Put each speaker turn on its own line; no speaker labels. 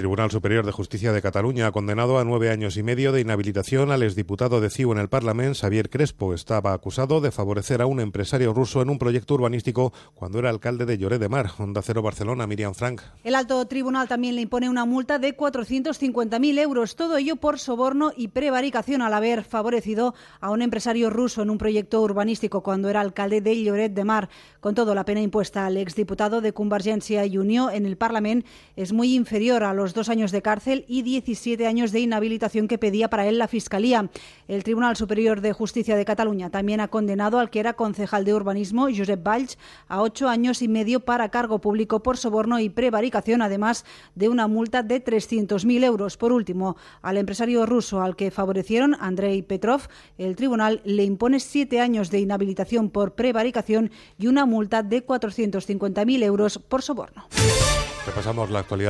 Tribunal Superior de Justicia de Cataluña ha condenado a nueve años y medio de inhabilitación al exdiputado de CIU en el Parlamento, Xavier Crespo. Estaba acusado de favorecer a un empresario ruso en un proyecto urbanístico cuando era alcalde de Lloret de Mar. Onda Cero Barcelona, Miriam Frank.
El alto tribunal también le impone una multa de 450.000 euros, todo ello por soborno y prevaricación al haber favorecido a un empresario ruso en un proyecto urbanístico cuando era alcalde de Lloret de Mar. Con todo, la pena impuesta al exdiputado de Convergencia y Unió en el Parlamento es muy inferior a dos años de cárcel y 17 años de inhabilitación que pedía para él la Fiscalía. El Tribunal Superior de Justicia de Cataluña también ha condenado al que era concejal de urbanismo, Josep Valls, a ocho años y medio para cargo público por soborno y prevaricación, además de una multa de 300.000 euros. Por último, al empresario ruso al que favorecieron, Andrei Petrov, el tribunal le impone siete años de inhabilitación por prevaricación y una multa de 450.000 euros por soborno.
Repasamos la actualidad